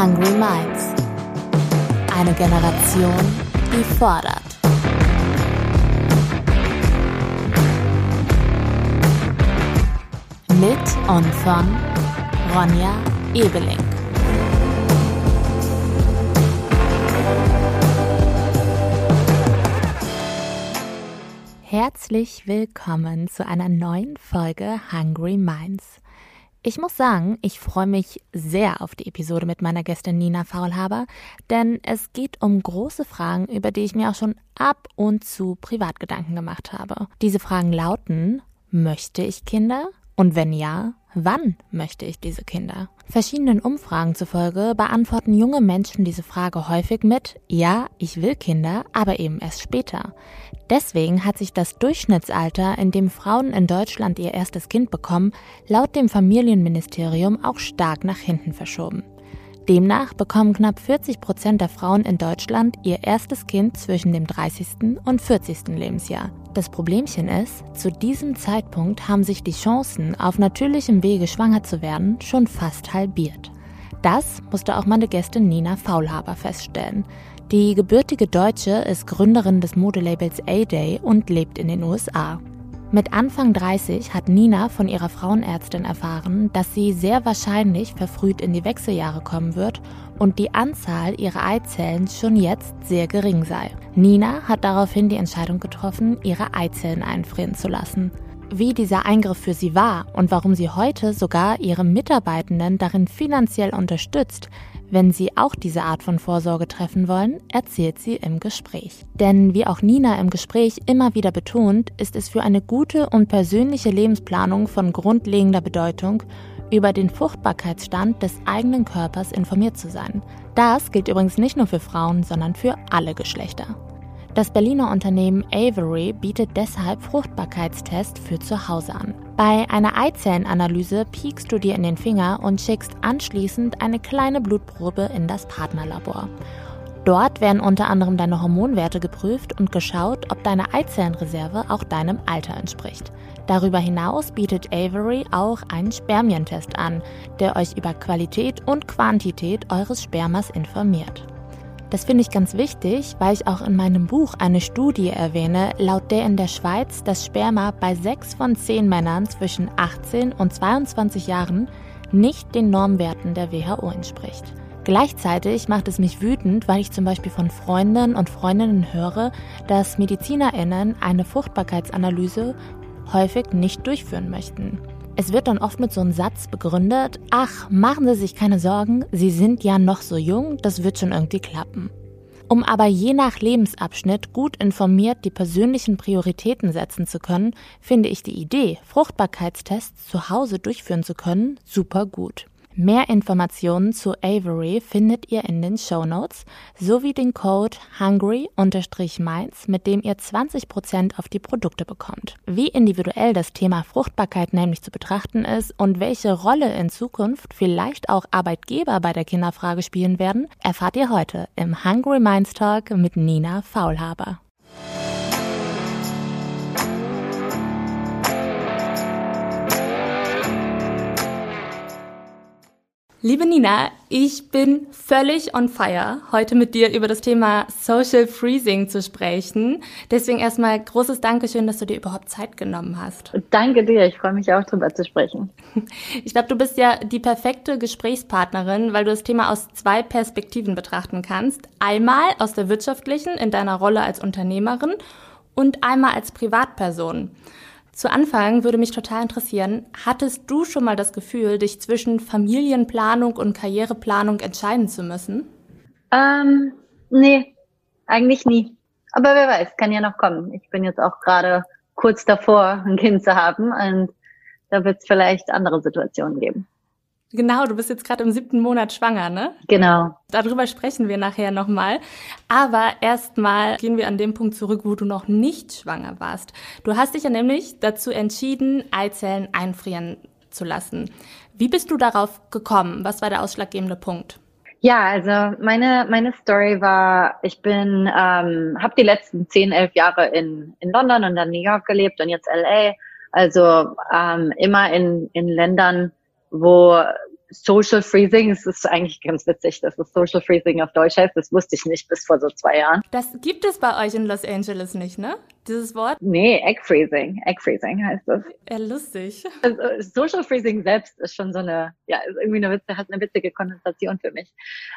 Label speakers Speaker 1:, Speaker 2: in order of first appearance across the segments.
Speaker 1: Hungry Minds. Eine Generation, die fordert. Mit und von Ronja Ebeling. Herzlich willkommen zu einer neuen Folge Hungry Minds. Ich muss sagen, ich freue mich sehr auf die Episode mit meiner Gästin Nina Faulhaber, denn es geht um große Fragen, über die ich mir auch schon ab und zu Privatgedanken gemacht habe. Diese Fragen lauten, möchte ich Kinder? Und wenn ja, wann möchte ich diese Kinder? Verschiedenen Umfragen zufolge beantworten junge Menschen diese Frage häufig mit Ja, ich will Kinder, aber eben erst später. Deswegen hat sich das Durchschnittsalter, in dem Frauen in Deutschland ihr erstes Kind bekommen, laut dem Familienministerium auch stark nach hinten verschoben. Demnach bekommen knapp 40 Prozent der Frauen in Deutschland ihr erstes Kind zwischen dem 30. und 40. Lebensjahr. Das Problemchen ist, zu diesem Zeitpunkt haben sich die Chancen, auf natürlichem Wege schwanger zu werden, schon fast halbiert. Das musste auch meine Gästin Nina Faulhaber feststellen. Die gebürtige Deutsche ist Gründerin des Modelabels A-Day und lebt in den USA. Mit Anfang 30 hat Nina von ihrer Frauenärztin erfahren, dass sie sehr wahrscheinlich verfrüht in die Wechseljahre kommen wird und die Anzahl ihrer Eizellen schon jetzt sehr gering sei. Nina hat daraufhin die Entscheidung getroffen, ihre Eizellen einfrieren zu lassen. Wie dieser Eingriff für sie war und warum sie heute sogar ihre Mitarbeitenden darin finanziell unterstützt, wenn Sie auch diese Art von Vorsorge treffen wollen, erzählt sie im Gespräch. Denn wie auch Nina im Gespräch immer wieder betont, ist es für eine gute und persönliche Lebensplanung von grundlegender Bedeutung, über den Fruchtbarkeitsstand des eigenen Körpers informiert zu sein. Das gilt übrigens nicht nur für Frauen, sondern für alle Geschlechter. Das Berliner Unternehmen Avery bietet deshalb Fruchtbarkeitstests für zu Hause an. Bei einer Eizellenanalyse piekst du dir in den Finger und schickst anschließend eine kleine Blutprobe in das Partnerlabor. Dort werden unter anderem deine Hormonwerte geprüft und geschaut, ob deine Eizellenreserve auch deinem Alter entspricht. Darüber hinaus bietet Avery auch einen Spermientest an, der euch über Qualität und Quantität eures Spermas informiert. Das finde ich ganz wichtig, weil ich auch in meinem Buch eine Studie erwähne, laut der in der Schweiz das Sperma bei sechs von zehn Männern zwischen 18 und 22 Jahren nicht den Normwerten der WHO entspricht. Gleichzeitig macht es mich wütend, weil ich zum Beispiel von Freunden und Freundinnen höre, dass MedizinerInnen eine Fruchtbarkeitsanalyse häufig nicht durchführen möchten. Es wird dann oft mit so einem Satz begründet, ach, machen Sie sich keine Sorgen, Sie sind ja noch so jung, das wird schon irgendwie klappen. Um aber je nach Lebensabschnitt gut informiert die persönlichen Prioritäten setzen zu können, finde ich die Idee, Fruchtbarkeitstests zu Hause durchführen zu können, super gut. Mehr Informationen zu Avery findet ihr in den Show Notes sowie den Code hungry-minds, mit dem ihr 20% auf die Produkte bekommt. Wie individuell das Thema Fruchtbarkeit nämlich zu betrachten ist und welche Rolle in Zukunft vielleicht auch Arbeitgeber bei der Kinderfrage spielen werden, erfahrt ihr heute im Hungry Minds Talk mit Nina Faulhaber. Liebe Nina, ich bin völlig on fire, heute mit dir über das Thema Social Freezing zu sprechen. Deswegen erstmal großes Dankeschön, dass du dir überhaupt Zeit genommen hast.
Speaker 2: Danke dir, ich freue mich auch drüber zu sprechen.
Speaker 1: Ich glaube, du bist ja die perfekte Gesprächspartnerin, weil du das Thema aus zwei Perspektiven betrachten kannst. Einmal aus der wirtschaftlichen in deiner Rolle als Unternehmerin und einmal als Privatperson. Zu Anfang würde mich total interessieren, hattest du schon mal das Gefühl, dich zwischen Familienplanung und Karriereplanung entscheiden zu müssen?
Speaker 2: Ähm, nee, eigentlich nie. Aber wer weiß, kann ja noch kommen. Ich bin jetzt auch gerade kurz davor, ein Kind zu haben und da wird es vielleicht andere Situationen geben.
Speaker 1: Genau, du bist jetzt gerade im siebten Monat schwanger, ne?
Speaker 2: Genau.
Speaker 1: Darüber sprechen wir nachher nochmal. Aber erstmal gehen wir an dem Punkt zurück, wo du noch nicht schwanger warst. Du hast dich ja nämlich dazu entschieden, Eizellen einfrieren zu lassen. Wie bist du darauf gekommen? Was war der ausschlaggebende Punkt?
Speaker 2: Ja, also meine meine Story war, ich bin, ähm, habe die letzten zehn, elf Jahre in in London und dann New York gelebt und jetzt LA. Also ähm, immer in in Ländern, wo Social Freezing, es ist eigentlich ganz witzig, dass es Social Freezing auf Deutsch heißt. Das wusste ich nicht bis vor so zwei Jahren.
Speaker 1: Das gibt es bei euch in Los Angeles nicht, ne? Dieses Wort?
Speaker 2: Nee, Egg Freezing. Egg Freezing heißt das.
Speaker 1: Ja, lustig.
Speaker 2: Also, Social Freezing selbst ist schon so eine, ja, ist irgendwie eine Witze, hat eine witzige Konnotation für mich.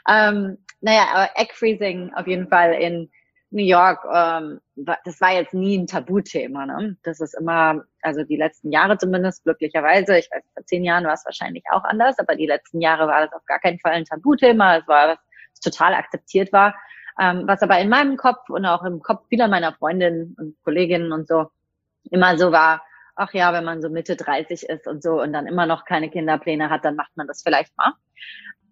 Speaker 2: Ähm, naja, aber Egg Freezing auf jeden Fall in New York, ähm, das war jetzt nie ein Tabuthema. Ne? Das ist immer, also die letzten Jahre zumindest, glücklicherweise, ich weiß, vor zehn Jahren war es wahrscheinlich auch anders, aber die letzten Jahre war das auf gar keinen Fall ein Tabuthema. Es war was, total akzeptiert war. Ähm, was aber in meinem Kopf und auch im Kopf vieler meiner Freundinnen und Kolleginnen und so immer so war, ach ja, wenn man so Mitte 30 ist und so und dann immer noch keine Kinderpläne hat, dann macht man das vielleicht mal.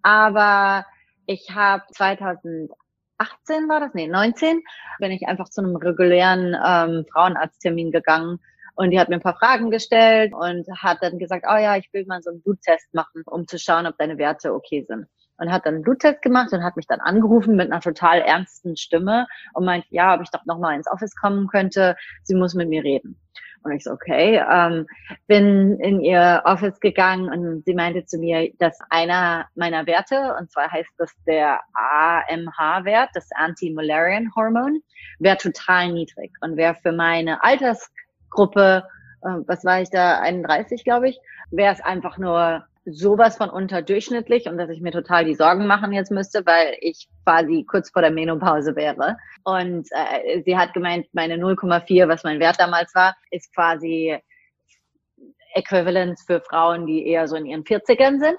Speaker 2: Aber ich habe 2000 18 war das, nee, 19, bin ich einfach zu einem regulären ähm, Frauenarzttermin gegangen und die hat mir ein paar Fragen gestellt und hat dann gesagt, oh ja, ich will mal so einen Bluttest machen, um zu schauen, ob deine Werte okay sind. Und hat dann einen Bluttest gemacht und hat mich dann angerufen mit einer total ernsten Stimme und meint, ja, ob ich doch nochmal ins Office kommen könnte. Sie muss mit mir reden. Und ich so, okay, ähm, bin in ihr Office gegangen und sie meinte zu mir, dass einer meiner Werte, und zwar heißt das der AMH-Wert, das Anti-Malarian Hormon, wäre total niedrig und wäre für meine Altersgruppe, äh, was war ich da, 31, glaube ich, wäre es einfach nur sowas von unterdurchschnittlich und dass ich mir total die Sorgen machen jetzt müsste, weil ich quasi kurz vor der Menopause wäre. Und äh, sie hat gemeint, meine 0,4, was mein Wert damals war, ist quasi Äquivalenz für Frauen, die eher so in ihren 40ern sind.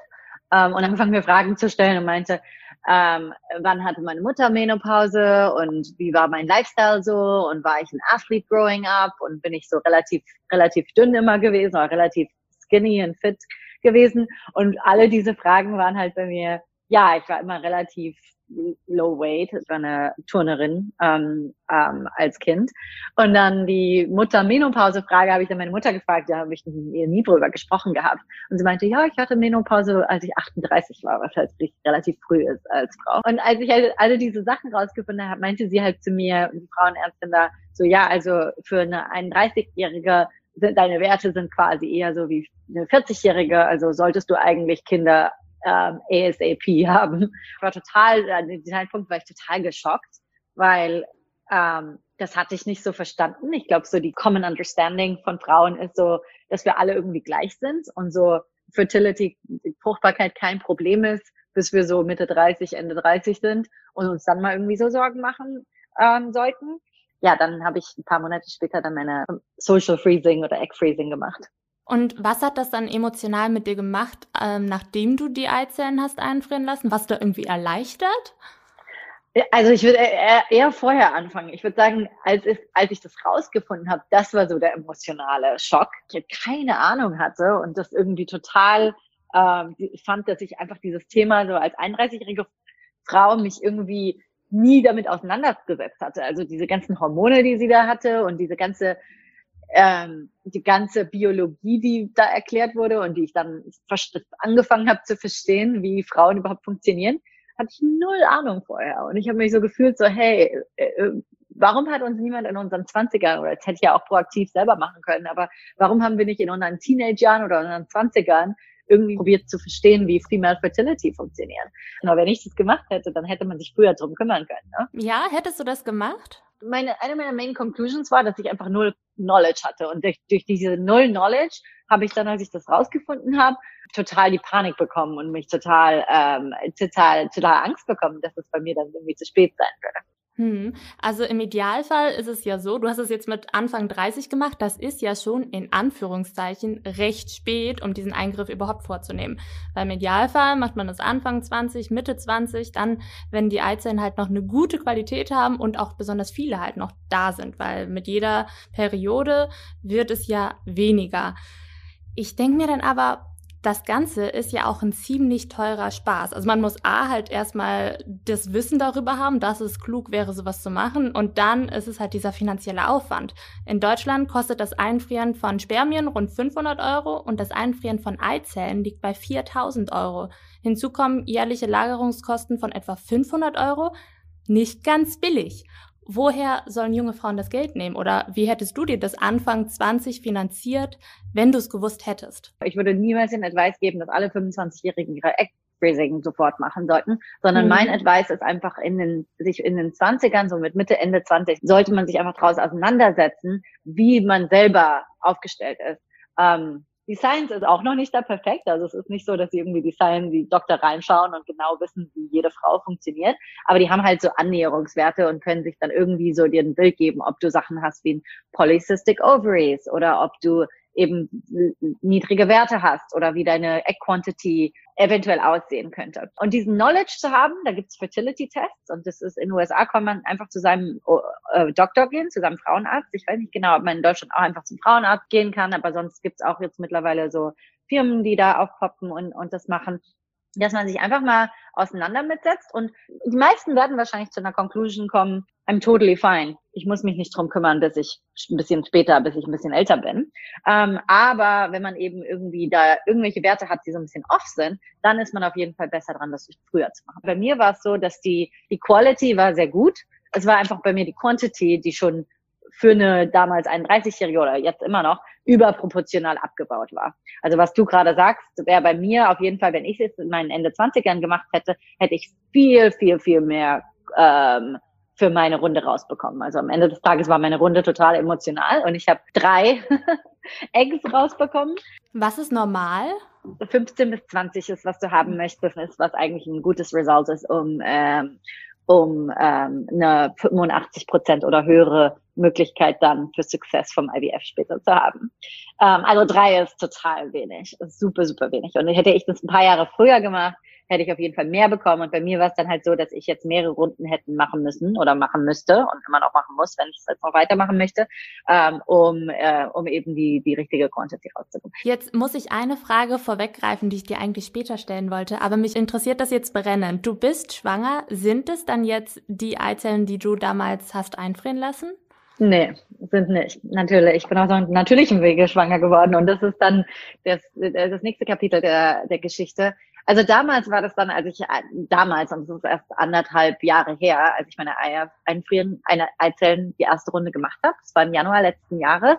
Speaker 2: Ähm, und dann fangen wir Fragen zu stellen und meinte, ähm, wann hatte meine Mutter Menopause und wie war mein Lifestyle so und war ich ein Athlete growing up und bin ich so relativ, relativ dünn immer gewesen oder relativ skinny und fit gewesen. Und alle diese Fragen waren halt bei mir, ja, ich war immer relativ low weight, ich war eine Turnerin ähm, ähm, als Kind. Und dann die Mutter-Menopause-Frage habe ich dann meine Mutter gefragt, da habe ich ihr nie drüber gesprochen gehabt. Und sie meinte, ja, ich hatte Menopause, als ich 38 war, was halt relativ früh ist als Frau. Und als ich halt alle diese Sachen rausgefunden habe, meinte sie halt zu mir, die Frauenärztin da, so ja, also für eine 31-jährige sind, deine Werte sind quasi eher so wie eine 40-Jährige, also solltest du eigentlich Kinder ähm, ASAP haben. War total, an dem Zeitpunkt war ich total geschockt, weil ähm, das hatte ich nicht so verstanden. Ich glaube, so die Common Understanding von Frauen ist so, dass wir alle irgendwie gleich sind und so Fertility, Fruchtbarkeit kein Problem ist, bis wir so Mitte 30, Ende 30 sind und uns dann mal irgendwie so Sorgen machen ähm, sollten ja, dann habe ich ein paar Monate später dann meine Social Freezing oder Egg Freezing gemacht.
Speaker 1: Und was hat das dann emotional mit dir gemacht, ähm, nachdem du die Eizellen hast einfrieren lassen? Warst du irgendwie erleichtert?
Speaker 2: Also ich würde eher vorher anfangen. Ich würde sagen, als ich, als ich das rausgefunden habe, das war so der emotionale Schock. Ich keine Ahnung hatte und das irgendwie total ähm, fand, dass ich einfach dieses Thema so als 31-jährige Frau mich irgendwie nie damit auseinandergesetzt hatte. Also diese ganzen Hormone, die sie da hatte und diese ganze ähm, die ganze Biologie, die da erklärt wurde und die ich dann angefangen habe zu verstehen, wie Frauen überhaupt funktionieren, hatte ich null Ahnung vorher. Und ich habe mich so gefühlt, so, hey, äh, äh warum hat uns niemand in unseren Zwanzigern, oder das hätte ich ja auch proaktiv selber machen können, aber warum haben wir nicht in unseren Teenagern oder unseren Zwanzigern irgendwie probiert zu verstehen, wie Female Fertility funktioniert. Aber wenn ich das gemacht hätte, dann hätte man sich früher drum kümmern können.
Speaker 1: Ne? Ja, hättest du das gemacht?
Speaker 2: Meine, eine meiner Main Conclusions war, dass ich einfach null Knowledge hatte. Und durch, durch diese null Knowledge habe ich dann, als ich das rausgefunden habe, total die Panik bekommen und mich total, ähm, total, total Angst bekommen, dass es bei mir dann irgendwie zu spät sein würde.
Speaker 1: Hm. Also im Idealfall ist es ja so, du hast es jetzt mit Anfang 30 gemacht, das ist ja schon in Anführungszeichen recht spät, um diesen Eingriff überhaupt vorzunehmen. Weil im Idealfall macht man das Anfang 20, Mitte 20, dann, wenn die Eizellen halt noch eine gute Qualität haben und auch besonders viele halt noch da sind, weil mit jeder Periode wird es ja weniger. Ich denke mir dann aber, das Ganze ist ja auch ein ziemlich teurer Spaß. Also man muss A halt erstmal das Wissen darüber haben, dass es klug wäre, sowas zu machen. Und dann ist es halt dieser finanzielle Aufwand. In Deutschland kostet das Einfrieren von Spermien rund 500 Euro und das Einfrieren von Eizellen liegt bei 4000 Euro. Hinzu kommen jährliche Lagerungskosten von etwa 500 Euro. Nicht ganz billig. Woher sollen junge Frauen das Geld nehmen? Oder wie hättest du dir das Anfang 20 finanziert, wenn du es gewusst hättest?
Speaker 2: Ich würde niemals den Advice geben, dass alle 25-Jährigen ihre Egg-Freezing sofort machen sollten, sondern mhm. mein Advice ist einfach in den, sich in den 20ern, so mit Mitte, Ende 20, sollte man sich einfach daraus auseinandersetzen, wie man selber aufgestellt ist. Ähm, die Science ist auch noch nicht da perfekt. Also es ist nicht so, dass sie irgendwie die Science, die Doktor reinschauen und genau wissen, wie jede Frau funktioniert. Aber die haben halt so Annäherungswerte und können sich dann irgendwie so dir ein Bild geben, ob du Sachen hast wie ein Polycystic Ovaries oder ob du eben niedrige Werte hast oder wie deine Egg Quantity eventuell aussehen könnte. Und diesen Knowledge zu haben, da gibt's Fertility-Tests und das ist in den USA, kann man einfach zu seinem äh, Doktor gehen, zu seinem Frauenarzt. Ich weiß nicht genau, ob man in Deutschland auch einfach zum Frauenarzt gehen kann, aber sonst gibt's auch jetzt mittlerweile so Firmen, die da aufpoppen und, und das machen dass man sich einfach mal auseinander mitsetzt und die meisten werden wahrscheinlich zu einer Conclusion kommen, I'm totally fine. Ich muss mich nicht drum kümmern, bis ich ein bisschen später, bis ich ein bisschen älter bin. Ähm, aber wenn man eben irgendwie da irgendwelche Werte hat, die so ein bisschen off sind, dann ist man auf jeden Fall besser dran, das früher zu machen. Bei mir war es so, dass die, die Quality war sehr gut. Es war einfach bei mir die Quantity, die schon für eine damals 31-Jährige oder jetzt immer noch überproportional abgebaut war. Also was du gerade sagst, wäre bei mir auf jeden Fall, wenn ich es in meinen Ende 20ern gemacht hätte, hätte ich viel, viel, viel mehr ähm, für meine Runde rausbekommen. Also am Ende des Tages war meine Runde total emotional und ich habe drei Eggs rausbekommen.
Speaker 1: Was ist normal?
Speaker 2: 15 bis 20 ist, was du haben möchtest, ist, was eigentlich ein gutes Result ist, um ähm, um ähm, eine 85 Prozent oder höhere Möglichkeit dann für Success vom IVF später zu haben. Ähm, also drei ist total wenig, super, super wenig. Und hätte ich das ein paar Jahre früher gemacht, hätte ich auf jeden Fall mehr bekommen. Und bei mir war es dann halt so, dass ich jetzt mehrere Runden hätten machen müssen oder machen müsste und immer noch machen muss, wenn ich es jetzt noch weitermachen möchte, ähm, um, äh, um eben die, die richtige Quantity rauszubekommen.
Speaker 1: Jetzt muss ich eine Frage vorweggreifen, die ich dir eigentlich später stellen wollte, aber mich interessiert das jetzt brennend. Du bist schwanger. Sind es dann jetzt die Eizellen, die du damals hast einfrieren lassen?
Speaker 2: Nee, sind nicht. Natürlich. Ich bin auf so einem natürlichen Wege schwanger geworden und das ist dann das, das nächste Kapitel der, der Geschichte. Also damals war das dann, als ich damals, und es ist erst anderthalb Jahre her, als ich meine Eier einfrieren, eine Eizellen die erste Runde gemacht habe. Das war im Januar letzten Jahres.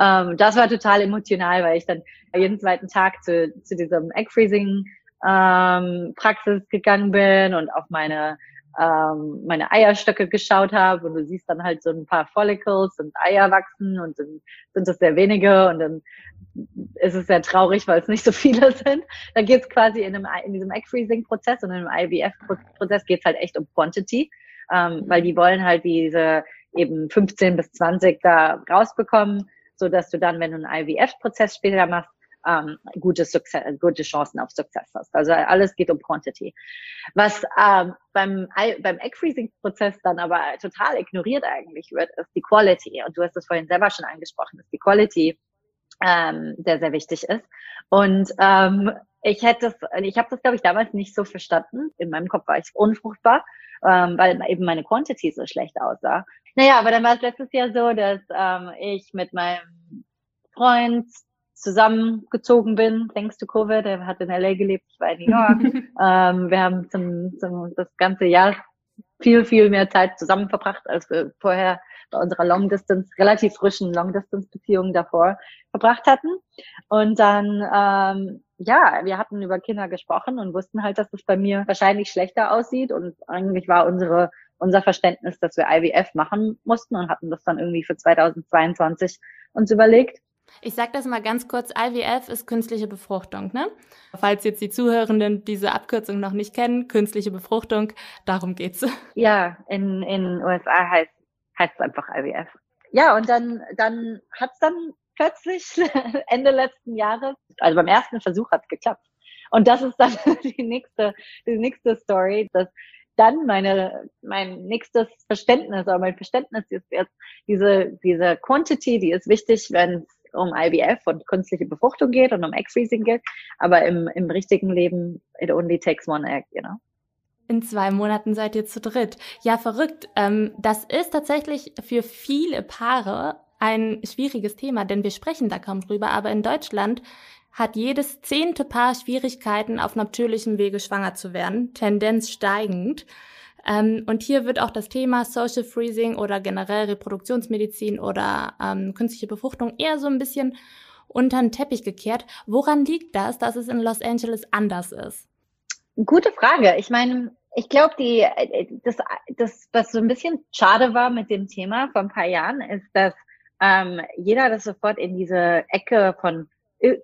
Speaker 2: Ähm, das war total emotional, weil ich dann jeden zweiten Tag zu, zu diesem Egg Freezing ähm, Praxis gegangen bin und auf meine ähm, meine Eierstöcke geschaut habe und du siehst dann halt so ein paar Follicles und Eier wachsen und dann sind das sehr wenige und dann ist es sehr traurig, weil es nicht so viele sind. Da geht es quasi in, einem, in diesem Egg-Freezing-Prozess und einem IVF-Prozess geht es halt echt um Quantity, ähm, weil die wollen halt diese eben 15 bis 20 da rausbekommen, so dass du dann, wenn du einen IVF-Prozess später machst, ähm, gute, Success, gute Chancen auf Success hast. Also alles geht um Quantity. Was ähm, beim, beim Egg-Freezing-Prozess dann aber total ignoriert eigentlich wird, ist die Quality. Und du hast das vorhin selber schon angesprochen, dass die Quality ähm, sehr, sehr wichtig ist. Und ähm, ich hätte es, ich habe das, glaube ich, damals nicht so verstanden. In meinem Kopf war ich unfruchtbar, ähm, weil eben meine Quantity so schlecht aussah. Naja, aber dann war es letztes Jahr so, dass ähm, ich mit meinem Freund zusammengezogen bin, thanks to Covid. Er hat in LA gelebt, ich war in New York. ähm, wir haben zum, zum, das ganze Jahr viel, viel mehr Zeit zusammen verbracht, als wir vorher bei unserer Long Distance, relativ frischen Long Distance Beziehung davor verbracht hatten. Und dann, ähm, ja, wir hatten über Kinder gesprochen und wussten halt, dass es bei mir wahrscheinlich schlechter aussieht. Und eigentlich war unsere, unser Verständnis, dass wir IVF machen mussten und hatten das dann irgendwie für 2022 uns überlegt.
Speaker 1: Ich sage das mal ganz kurz, IVF ist künstliche Befruchtung, ne? Falls jetzt die Zuhörenden diese Abkürzung noch nicht kennen, künstliche Befruchtung, darum geht's.
Speaker 2: Ja, in in USA heißt heißt es einfach IVF. Ja, und dann dann hat's dann plötzlich Ende letzten Jahres, also beim ersten Versuch hat's geklappt. Und das ist dann die nächste die nächste Story, dass dann meine, mein nächstes Verständnis, oder mein Verständnis ist jetzt diese, diese Quantity, die ist wichtig, wenn um IVF und künstliche Befruchtung geht und um Egg-Freezing geht. Aber im, im richtigen Leben, it only takes one egg, you know.
Speaker 1: In zwei Monaten seid ihr zu dritt. Ja, verrückt. Ähm, das ist tatsächlich für viele Paare ein schwieriges Thema, denn wir sprechen da kaum drüber. Aber in Deutschland hat jedes zehnte Paar Schwierigkeiten, auf natürlichem Wege schwanger zu werden, Tendenz steigend. Ähm, und hier wird auch das Thema Social Freezing oder generell Reproduktionsmedizin oder ähm, künstliche Befruchtung eher so ein bisschen unter den Teppich gekehrt. Woran liegt das, dass es in Los Angeles anders ist?
Speaker 2: Gute Frage. Ich meine, ich glaube, die das, das, was so ein bisschen schade war mit dem Thema vor ein paar Jahren, ist, dass ähm, jeder das sofort in diese Ecke von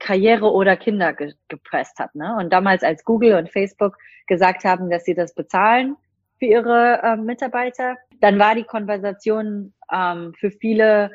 Speaker 2: Karriere oder Kinder ge gepresst hat. Ne? Und damals, als Google und Facebook gesagt haben, dass sie das bezahlen für ihre ähm, Mitarbeiter, dann war die Konversation ähm, für viele,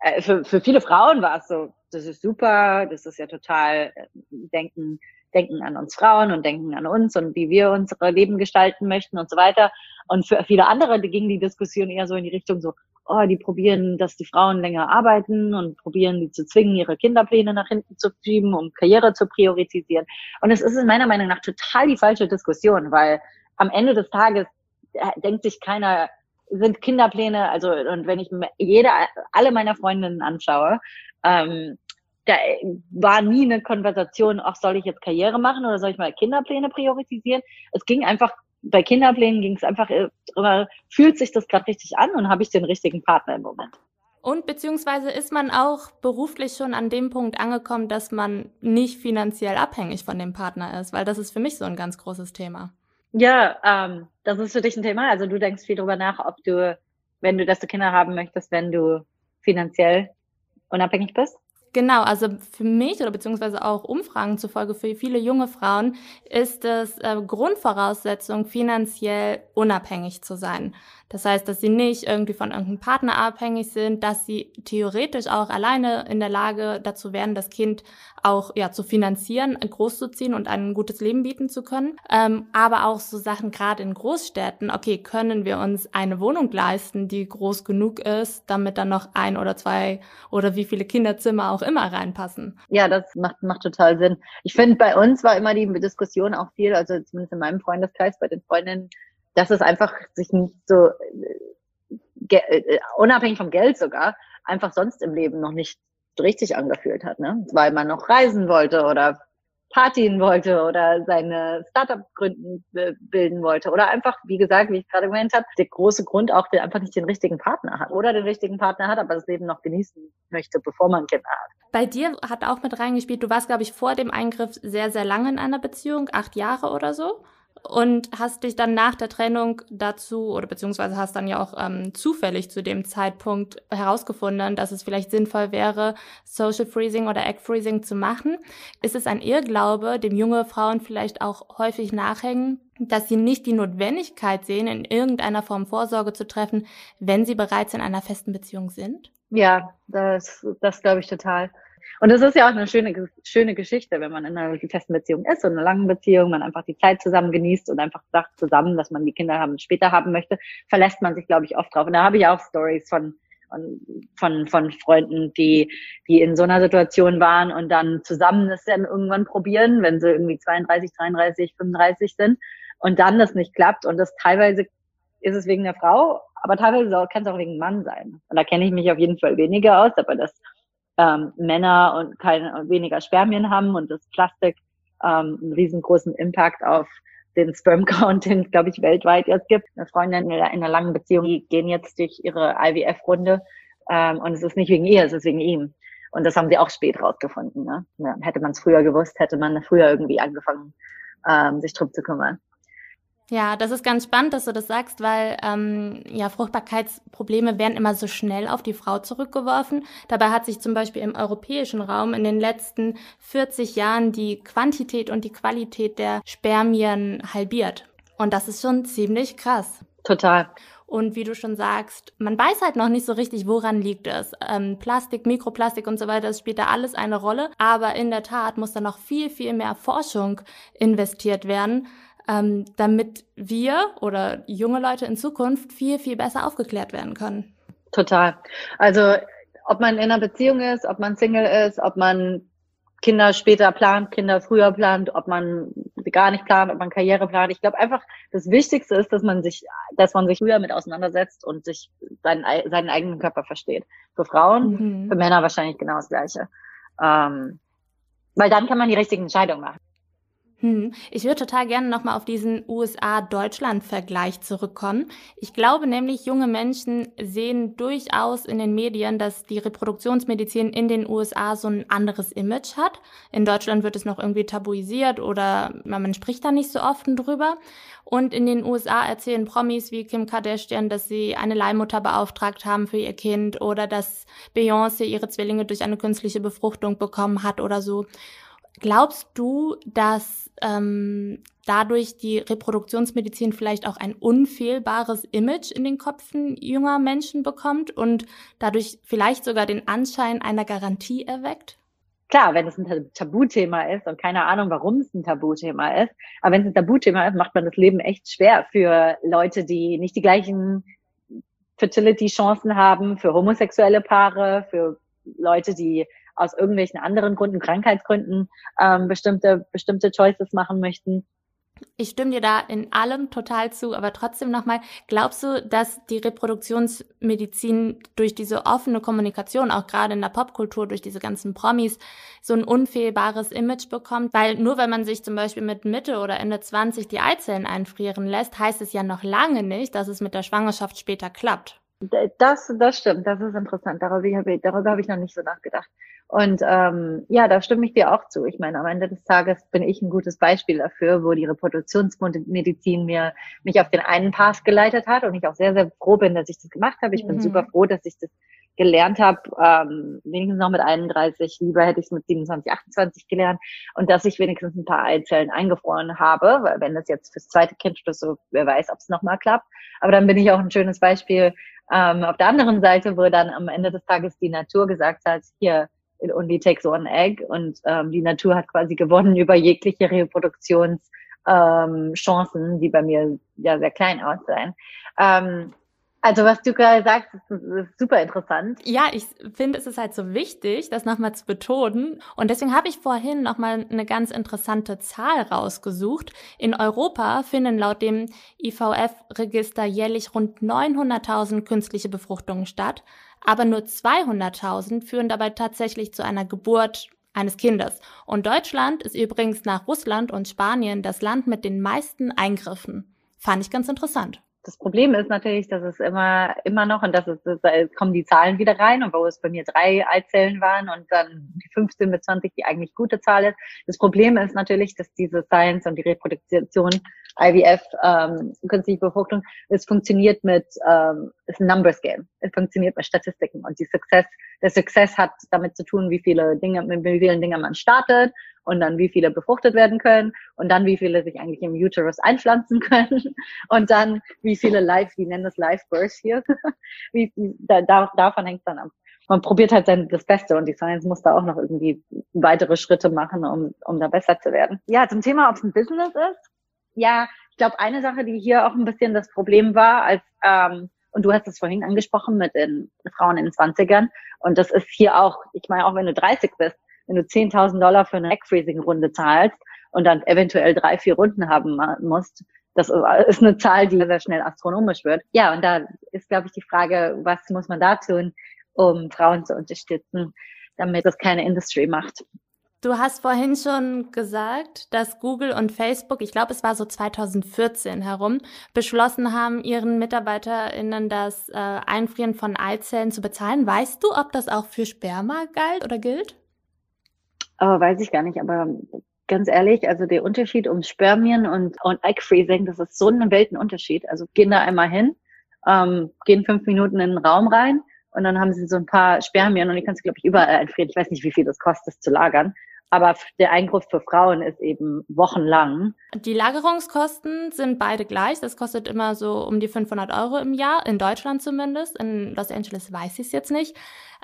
Speaker 2: äh, für, für viele Frauen war es so, das ist super, das ist ja total äh, denken, denken an uns Frauen und denken an uns und wie wir unsere Leben gestalten möchten und so weiter. Und für viele andere ging die Diskussion eher so in die Richtung so, oh, die probieren, dass die Frauen länger arbeiten und probieren, die zu zwingen, ihre Kinderpläne nach hinten zu schieben, um Karriere zu priorisieren. Und es ist in meiner Meinung nach total die falsche Diskussion, weil am Ende des Tages äh, denkt sich keiner, sind Kinderpläne, also und wenn ich jede, alle meiner Freundinnen anschaue, ähm, da war nie eine Konversation, ach, soll ich jetzt Karriere machen oder soll ich mal Kinderpläne priorisieren? Es ging einfach, bei Kinderplänen ging es einfach drüber, fühlt sich das gerade richtig an und habe ich den richtigen Partner im Moment.
Speaker 1: Und beziehungsweise ist man auch beruflich schon an dem Punkt angekommen, dass man nicht finanziell abhängig von dem Partner ist, weil das ist für mich so ein ganz großes Thema.
Speaker 2: Ja, ähm, das ist für dich ein Thema. Also du denkst viel drüber nach, ob du, wenn du, dass du Kinder haben möchtest, wenn du finanziell unabhängig bist?
Speaker 1: Genau, also für mich oder beziehungsweise auch Umfragen zufolge für viele junge Frauen ist es äh, Grundvoraussetzung, finanziell unabhängig zu sein. Das heißt, dass sie nicht irgendwie von irgendeinem Partner abhängig sind, dass sie theoretisch auch alleine in der Lage dazu wären, das Kind auch ja zu finanzieren, großzuziehen und ein gutes Leben bieten zu können. Ähm, aber auch so Sachen gerade in Großstädten. Okay, können wir uns eine Wohnung leisten, die groß genug ist, damit dann noch ein oder zwei oder wie viele Kinderzimmer auch immer reinpassen?
Speaker 2: Ja, das macht macht total Sinn. Ich finde, bei uns war immer die Diskussion auch viel, also zumindest in meinem Freundeskreis, bei den Freundinnen dass es einfach sich nicht so äh, unabhängig vom Geld sogar einfach sonst im Leben noch nicht richtig angefühlt hat, ne? Weil man noch reisen wollte oder partien wollte oder seine Startup gründen äh, bilden wollte oder einfach, wie gesagt, wie ich gerade gemeint habe, der große Grund auch, der einfach nicht den richtigen Partner hat oder den richtigen Partner hat, aber das Leben noch genießen möchte, bevor man Kinder hat.
Speaker 1: Bei dir hat auch mit reingespielt, du warst, glaube ich, vor dem Eingriff sehr, sehr lange in einer Beziehung, acht Jahre oder so und hast dich dann nach der Trennung dazu oder beziehungsweise hast dann ja auch ähm, zufällig zu dem Zeitpunkt herausgefunden, dass es vielleicht sinnvoll wäre, Social Freezing oder Egg Freezing zu machen. Ist es ein Irrglaube, dem junge Frauen vielleicht auch häufig nachhängen, dass sie nicht die Notwendigkeit sehen, in irgendeiner Form Vorsorge zu treffen, wenn sie bereits in einer festen Beziehung sind?
Speaker 2: Ja, das, das glaube ich total. Und das ist ja auch eine schöne, schöne Geschichte, wenn man in einer festen Beziehung ist und einer langen Beziehung, man einfach die Zeit zusammen genießt und einfach sagt zusammen, dass man die Kinder haben, später haben möchte, verlässt man sich, glaube ich, oft drauf. Und da habe ich auch Stories von, von, von Freunden, die, die in so einer Situation waren und dann zusammen das dann irgendwann probieren, wenn sie irgendwie 32, 33, 35 sind und dann das nicht klappt und das teilweise ist es wegen der Frau, aber teilweise kann es auch wegen Mann sein. Und da kenne ich mich auf jeden Fall weniger aus, aber das ähm, Männer und keine weniger Spermien haben und das Plastik ähm, einen riesengroßen Impact auf den Sperm Count, den glaube ich, weltweit jetzt gibt. Eine Freundin in einer langen Beziehung, die gehen jetzt durch ihre IWF-Runde ähm, und es ist nicht wegen ihr, es ist wegen ihm. Und das haben sie auch spät rausgefunden. Ne? Ja, hätte man es früher gewusst, hätte man früher irgendwie angefangen, ähm, sich drum zu kümmern.
Speaker 1: Ja, das ist ganz spannend, dass du das sagst, weil ähm, ja Fruchtbarkeitsprobleme werden immer so schnell auf die Frau zurückgeworfen. Dabei hat sich zum Beispiel im europäischen Raum in den letzten 40 Jahren die Quantität und die Qualität der Spermien halbiert. Und das ist schon ziemlich krass.
Speaker 2: Total.
Speaker 1: Und wie du schon sagst, man weiß halt noch nicht so richtig, woran liegt es. Ähm, Plastik, Mikroplastik und so weiter, das spielt da alles eine Rolle. Aber in der Tat muss da noch viel, viel mehr Forschung investiert werden, ähm, damit wir oder junge Leute in Zukunft viel, viel besser aufgeklärt werden können.
Speaker 2: Total. Also ob man in einer Beziehung ist, ob man Single ist, ob man Kinder später plant, Kinder früher plant, ob man gar nicht plant, ob man Karriere plant. Ich glaube einfach, das Wichtigste ist, dass man sich, dass man sich früher mit auseinandersetzt und sich seinen, seinen eigenen Körper versteht. Für Frauen, mhm. für Männer wahrscheinlich genau das Gleiche. Ähm, weil dann kann man die richtigen Entscheidungen machen.
Speaker 1: Hm. Ich würde total gerne nochmal auf diesen USA-Deutschland-Vergleich zurückkommen. Ich glaube nämlich, junge Menschen sehen durchaus in den Medien, dass die Reproduktionsmedizin in den USA so ein anderes Image hat. In Deutschland wird es noch irgendwie tabuisiert oder man spricht da nicht so oft drüber. Und in den USA erzählen Promis wie Kim Kardashian, dass sie eine Leihmutter beauftragt haben für ihr Kind oder dass Beyoncé ihre Zwillinge durch eine künstliche Befruchtung bekommen hat oder so. Glaubst du, dass ähm, dadurch die Reproduktionsmedizin vielleicht auch ein unfehlbares Image in den Köpfen junger Menschen bekommt und dadurch vielleicht sogar den Anschein einer Garantie erweckt?
Speaker 2: Klar, wenn es ein Tabuthema ist und keine Ahnung, warum es ein Tabuthema ist, aber wenn es ein Tabuthema ist, macht man das Leben echt schwer für Leute, die nicht die gleichen Fertility-Chancen haben, für homosexuelle Paare, für Leute, die aus irgendwelchen anderen Gründen, Krankheitsgründen, ähm, bestimmte, bestimmte Choices machen möchten.
Speaker 1: Ich stimme dir da in allem total zu, aber trotzdem nochmal, glaubst du, dass die Reproduktionsmedizin durch diese offene Kommunikation, auch gerade in der Popkultur, durch diese ganzen Promis, so ein unfehlbares Image bekommt? Weil nur wenn man sich zum Beispiel mit Mitte oder Ende 20 die Eizellen einfrieren lässt, heißt es ja noch lange nicht, dass es mit der Schwangerschaft später klappt.
Speaker 2: Das, das stimmt, das ist interessant. Darüber darüber habe ich noch nicht so nachgedacht. Und ähm, ja, da stimme ich dir auch zu. Ich meine, am Ende des Tages bin ich ein gutes Beispiel dafür, wo die Reproduktionsmedizin mir mich auf den einen Path geleitet hat und ich auch sehr, sehr froh bin, dass ich das gemacht habe. Ich mhm. bin super froh, dass ich das gelernt habe, ähm, wenigstens noch mit 31, lieber hätte ich es mit 27, 28 gelernt und dass ich wenigstens ein paar Eizellen eingefroren habe, weil wenn das jetzt fürs zweite Kind ist, so wer weiß, ob es nochmal klappt. Aber dann bin ich auch ein schönes Beispiel ähm, auf der anderen Seite, wo dann am Ende des Tages die Natur gesagt hat, hier, it only takes one egg und ähm, die Natur hat quasi gewonnen über jegliche Reproduktionschancen, ähm, die bei mir ja sehr klein aussehen. Ähm, also was du gerade sagst, ist, ist super interessant.
Speaker 1: Ja, ich finde, es ist halt so wichtig, das nochmal zu betonen. Und deswegen habe ich vorhin nochmal eine ganz interessante Zahl rausgesucht. In Europa finden laut dem IVF-Register jährlich rund 900.000 künstliche Befruchtungen statt aber nur 200.000 führen dabei tatsächlich zu einer Geburt eines Kindes. Und Deutschland ist übrigens nach Russland und Spanien das Land mit den meisten Eingriffen. Fand ich ganz interessant.
Speaker 2: Das Problem ist natürlich, dass es immer, immer noch, und das ist, da kommen die Zahlen wieder rein, und wo es bei mir drei Eizellen waren und dann die 15 bis 20, die eigentlich gute Zahl ist. Das Problem ist natürlich, dass diese Science und die Reproduktion IVF, ähm, künstliche Befruchtung, es funktioniert mit, ähm, ist ein Numbers Game. Es funktioniert mit Statistiken und die Success, der Success hat damit zu tun, wie viele Dinge, mit wie vielen Dingen man startet und dann wie viele befruchtet werden können und dann wie viele sich eigentlich im Uterus einpflanzen können und dann wie viele live, wie nennen das Live Births hier, wie, da, davon hängt es dann ab man probiert halt sein, das Beste und die Science muss da auch noch irgendwie weitere Schritte machen, um, um da besser zu werden. Ja, zum Thema, ob es ein Business ist ja, ich glaube, eine Sache, die hier auch ein bisschen das Problem war, als ähm, und du hast es vorhin angesprochen mit den Frauen in den 20ern. Und das ist hier auch, ich meine, auch wenn du 30 bist, wenn du 10.000 Dollar für eine Egg-Freezing-Runde zahlst und dann eventuell drei, vier Runden haben musst, das ist eine Zahl, die sehr schnell astronomisch wird. Ja, und da ist, glaube ich, die Frage, was muss man da tun, um Frauen zu unterstützen, damit das keine Industry macht.
Speaker 1: Du hast vorhin schon gesagt, dass Google und Facebook, ich glaube, es war so 2014 herum, beschlossen haben, ihren MitarbeiterInnen das äh, Einfrieren von Eizellen zu bezahlen. Weißt du, ob das auch für Sperma galt oder gilt?
Speaker 2: Oh, weiß ich gar nicht, aber ganz ehrlich, also der Unterschied um Spermien und, und Egg Freezing, das ist so ein Weltenunterschied. Also gehen da einmal hin, ähm, gehen fünf Minuten in den Raum rein und dann haben sie so ein paar Spermien und die kannst du, glaube ich, überall einfrieren. Ich weiß nicht, wie viel das kostet, das zu lagern. Aber der Eingriff für Frauen ist eben wochenlang.
Speaker 1: Die Lagerungskosten sind beide gleich. Das kostet immer so um die 500 Euro im Jahr, in Deutschland zumindest. In Los Angeles weiß ich es jetzt nicht.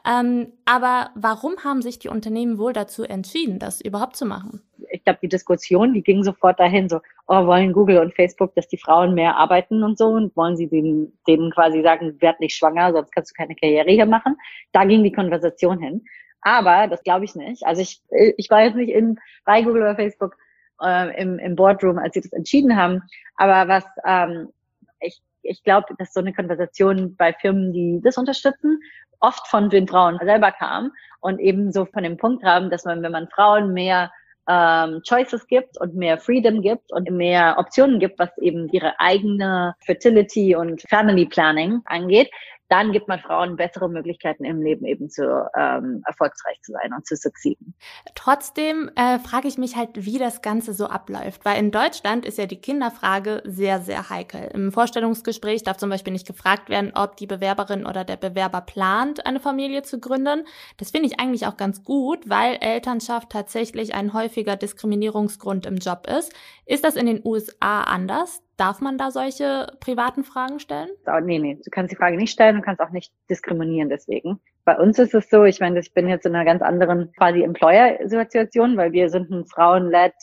Speaker 1: Ähm, aber warum haben sich die Unternehmen wohl dazu entschieden, das überhaupt zu machen?
Speaker 2: Ich glaube, die Diskussion, die ging sofort dahin, so, oh, wollen Google und Facebook, dass die Frauen mehr arbeiten und so und wollen sie denen, denen quasi sagen, werd nicht schwanger, sonst kannst du keine Karriere hier machen. Da ging die Konversation hin. Aber das glaube ich nicht. Also ich, ich war jetzt nicht in, bei Google oder Facebook äh, im, im Boardroom, als sie das entschieden haben. Aber was ähm, ich, glaube, dass so eine Konversation bei Firmen, die das unterstützen, oft von den Frauen selber kam und eben so von dem Punkt haben, dass man, wenn man Frauen mehr ähm, Choices gibt und mehr Freedom gibt und mehr Optionen gibt, was eben ihre eigene Fertility und Family Planning angeht, dann gibt man Frauen bessere Möglichkeiten im Leben eben zu ähm, erfolgreich zu sein und zu succeeden.
Speaker 1: Trotzdem äh, frage ich mich halt, wie das Ganze so abläuft, weil in Deutschland ist ja die Kinderfrage sehr, sehr heikel. Im Vorstellungsgespräch darf zum Beispiel nicht gefragt werden, ob die Bewerberin oder der Bewerber plant, eine Familie zu gründen. Das finde ich eigentlich auch ganz gut, weil Elternschaft tatsächlich ein häufiger Diskriminierungsgrund im Job ist. Ist das in den USA anders? Darf man da solche privaten Fragen stellen?
Speaker 2: Nee, nee, du kannst die Frage nicht stellen und kannst auch nicht diskriminieren deswegen. Bei uns ist es so, ich meine, ich bin jetzt in einer ganz anderen quasi Employer-Situation, weil wir sind ein Frauen-led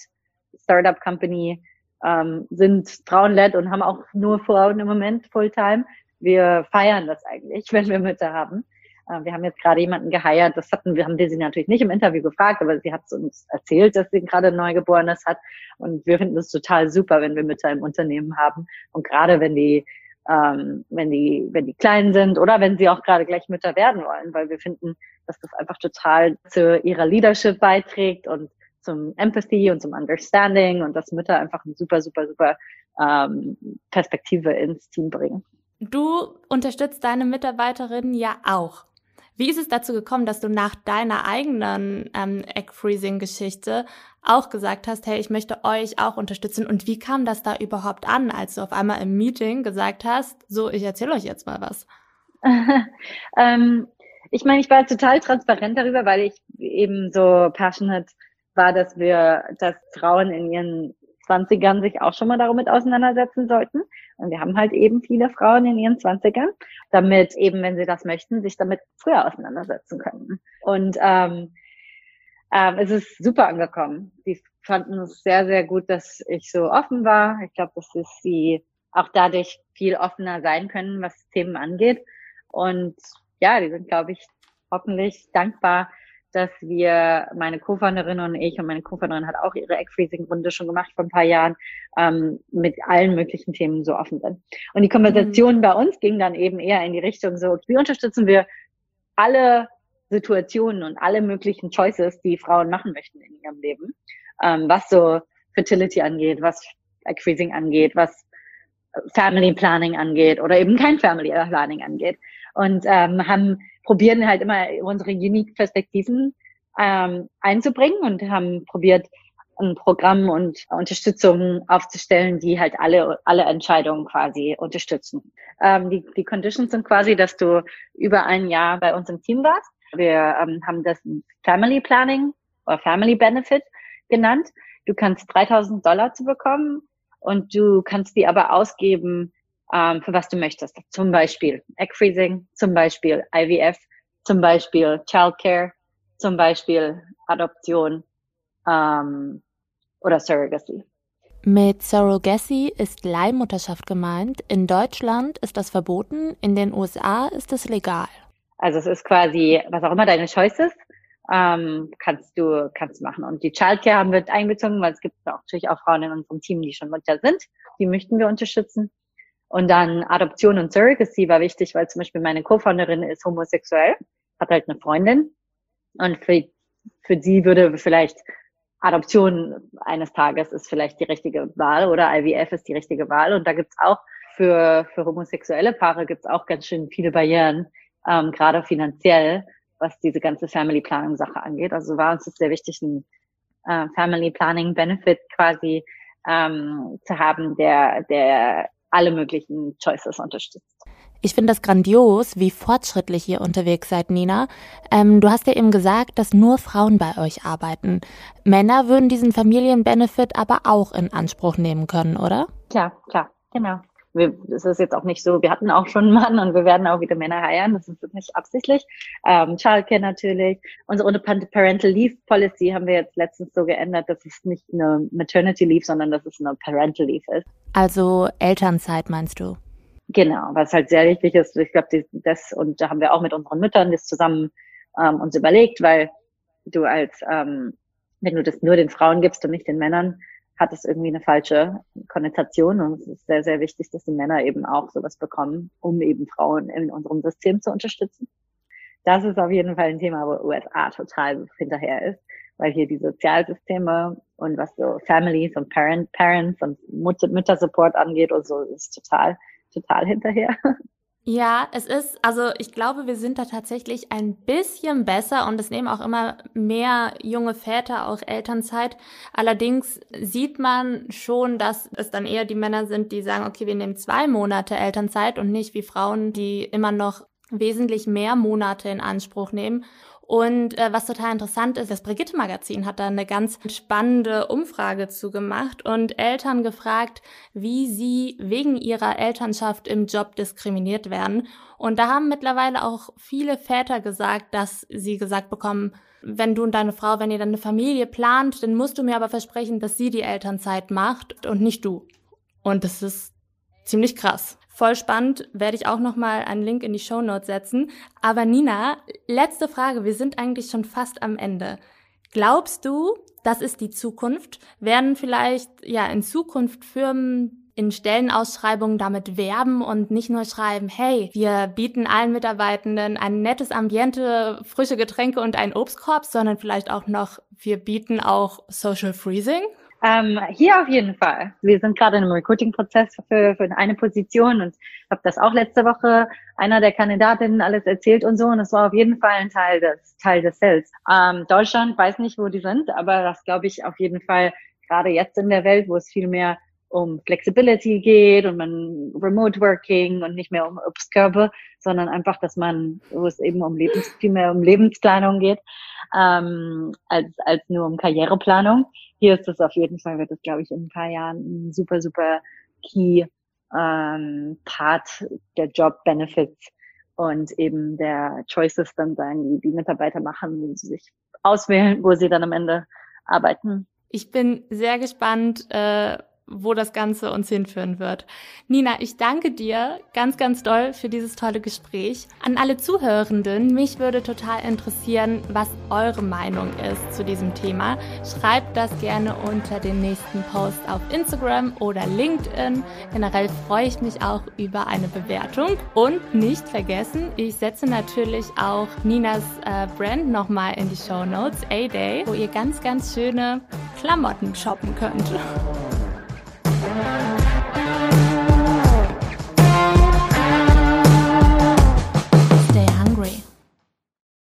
Speaker 2: Startup-Company, ähm, sind Frauen-led und haben auch nur Frauen im Moment Fulltime. Wir feiern das eigentlich, wenn wir Mütter haben. Äh, wir haben jetzt gerade jemanden geheiert, das hatten wir, haben wir sie natürlich nicht im Interview gefragt, aber sie hat uns erzählt, dass sie gerade ein Neugeborenes hat. Und wir finden es total super, wenn wir Mütter im Unternehmen haben. Und gerade wenn die, ähm, wenn die, wenn die klein sind oder wenn sie auch gerade gleich Mütter werden wollen, weil wir finden, dass das einfach total zu ihrer Leadership beiträgt und zum Empathy und zum Understanding und dass Mütter einfach eine super, super, super ähm, Perspektive ins Team bringen.
Speaker 1: Du unterstützt deine Mitarbeiterinnen ja auch. Wie ist es dazu gekommen, dass du nach deiner eigenen ähm, Egg-Freezing-Geschichte auch gesagt hast, hey, ich möchte euch auch unterstützen? Und wie kam das da überhaupt an, als du auf einmal im Meeting gesagt hast, so, ich erzähle euch jetzt mal was?
Speaker 2: ähm, ich meine, ich war total transparent darüber, weil ich eben so passionate war, dass wir, dass Frauen in ihren 20ern sich auch schon mal damit auseinandersetzen sollten. Und wir haben halt eben viele Frauen in ihren 20ern, damit eben, wenn sie das möchten, sich damit früher auseinandersetzen können. Und ähm, ähm, es ist super angekommen. Die fanden es sehr, sehr gut, dass ich so offen war. Ich glaube, dass sie auch dadurch viel offener sein können, was Themen angeht. Und ja, die sind, glaube ich, hoffentlich dankbar, dass wir, meine Co-Founderin und ich, und meine Co-Founderin hat auch ihre Egg-Freezing-Runde schon gemacht vor ein paar Jahren, ähm, mit allen möglichen Themen so offen sind. Und die Konversation mhm. bei uns ging dann eben eher in die Richtung so, wie unterstützen wir alle Situationen und alle möglichen Choices, die Frauen machen möchten in ihrem Leben, ähm, was so Fertility angeht, was Egg-Freezing angeht, was Family Planning angeht oder eben kein Family Planning angeht. Und ähm, haben probieren halt immer unsere unique Perspektiven ähm, einzubringen und haben probiert, ein Programm und Unterstützung aufzustellen, die halt alle, alle Entscheidungen quasi unterstützen. Ähm, die, die Conditions sind quasi, dass du über ein Jahr bei uns im Team warst. Wir ähm, haben das Family Planning oder Family Benefit genannt. Du kannst 3000 Dollar zu bekommen und du kannst die aber ausgeben ähm, für was du möchtest. Zum Beispiel Egg Freezing, zum Beispiel IVF, zum Beispiel Childcare, zum Beispiel Adoption ähm, oder Surrogacy.
Speaker 1: Mit Surrogacy ist Leihmutterschaft gemeint. In Deutschland ist das verboten, in den USA ist es legal.
Speaker 2: Also es ist quasi, was auch immer deine Choice ist, ähm, kannst du kannst machen. Und die Childcare haben wir einbezogen, weil es gibt natürlich auch Frauen in unserem Team, die schon Mutter sind. Die möchten wir unterstützen. Und dann Adoption und Surrogacy war wichtig, weil zum Beispiel meine Co-Founderin ist homosexuell, hat halt eine Freundin. Und für, für sie würde vielleicht Adoption eines Tages ist vielleicht die richtige Wahl oder IVF ist die richtige Wahl. Und da gibt's auch für, für homosexuelle Paare gibt's auch ganz schön viele Barrieren, ähm, gerade finanziell, was diese ganze Family Planning Sache angeht. Also war uns das sehr wichtig, ein äh, Family Planning Benefit quasi ähm, zu haben, der, der alle möglichen Choices unterstützt.
Speaker 1: Ich finde das grandios, wie fortschrittlich ihr unterwegs seid, Nina. Ähm, du hast ja eben gesagt, dass nur Frauen bei euch arbeiten. Männer würden diesen Familienbenefit aber auch in Anspruch nehmen können, oder?
Speaker 2: Klar, klar, genau wir, das ist jetzt auch nicht so, wir hatten auch schon einen Mann und wir werden auch wieder Männer heiern, das ist nicht absichtlich. Ähm, Childcare natürlich. Unsere Parental Leave Policy haben wir jetzt letztens so geändert, dass es nicht eine Maternity Leave, sondern dass es eine Parental Leave ist.
Speaker 1: Also Elternzeit meinst du?
Speaker 2: Genau, was halt sehr wichtig ist. Ich glaube, das, und da haben wir auch mit unseren Müttern das zusammen ähm, uns überlegt, weil du als, ähm, wenn du das nur den Frauen gibst und nicht den Männern, hat es irgendwie eine falsche Konnotation und es ist sehr, sehr wichtig, dass die Männer eben auch sowas bekommen, um eben Frauen in unserem System zu unterstützen. Das ist auf jeden Fall ein Thema, wo USA total hinterher ist. weil hier die Sozialsysteme und was so Families und Parent, Parents und Müttersupport angeht und so, ist total, total hinterher.
Speaker 1: Ja, es ist, also ich glaube, wir sind da tatsächlich ein bisschen besser und es nehmen auch immer mehr junge Väter auch Elternzeit. Allerdings sieht man schon, dass es dann eher die Männer sind, die sagen, okay, wir nehmen zwei Monate Elternzeit und nicht wie Frauen, die immer noch wesentlich mehr Monate in Anspruch nehmen. Und äh, was total interessant ist, das Brigitte Magazin hat da eine ganz spannende Umfrage zu gemacht und Eltern gefragt, wie sie wegen ihrer Elternschaft im Job diskriminiert werden. Und da haben mittlerweile auch viele Väter gesagt, dass sie gesagt bekommen, wenn du und deine Frau, wenn ihr dann eine Familie plant, dann musst du mir aber versprechen, dass sie die Elternzeit macht und nicht du. Und das ist ziemlich krass. Voll spannend, werde ich auch nochmal einen Link in die Show Notes setzen. Aber Nina, letzte Frage, wir sind eigentlich schon fast am Ende. Glaubst du, das ist die Zukunft? Werden vielleicht ja in Zukunft Firmen in Stellenausschreibungen damit werben und nicht nur schreiben, hey, wir bieten allen Mitarbeitenden ein nettes Ambiente, frische Getränke und einen Obstkorb, sondern vielleicht auch noch, wir bieten auch Social Freezing?
Speaker 2: Ähm, hier auf jeden Fall. Wir sind gerade in einem Recruiting-Prozess für, für eine Position und habe das auch letzte Woche einer der Kandidatinnen alles erzählt und so und es war auf jeden Fall ein Teil des Teil des Sales. Ähm, Deutschland weiß nicht, wo die sind, aber das glaube ich auf jeden Fall gerade jetzt in der Welt, wo es viel mehr um Flexibility geht und man Remote Working und nicht mehr um Obstkörbe, sondern einfach, dass man, wo es eben um Lebens, viel mehr um Lebensplanung geht, ähm, als, als nur um Karriereplanung hier ist es auf jeden Fall, wird es, glaube ich, in ein paar Jahren ein super, super key ähm, Part der Job Benefits und eben der Choices dann sein, die die Mitarbeiter machen, wie sie sich auswählen, wo sie dann am Ende arbeiten.
Speaker 1: Ich bin sehr gespannt, äh, wo das Ganze uns hinführen wird. Nina, ich danke dir ganz, ganz doll für dieses tolle Gespräch. An alle Zuhörenden, mich würde total interessieren, was eure Meinung ist zu diesem Thema. Schreibt das gerne unter den nächsten Post auf Instagram oder LinkedIn. Generell freue ich mich auch über eine Bewertung. Und nicht vergessen, ich setze natürlich auch Ninas äh, Brand nochmal in die Show Notes, A-Day, wo ihr ganz, ganz schöne Klamotten shoppen könnt. Thank you.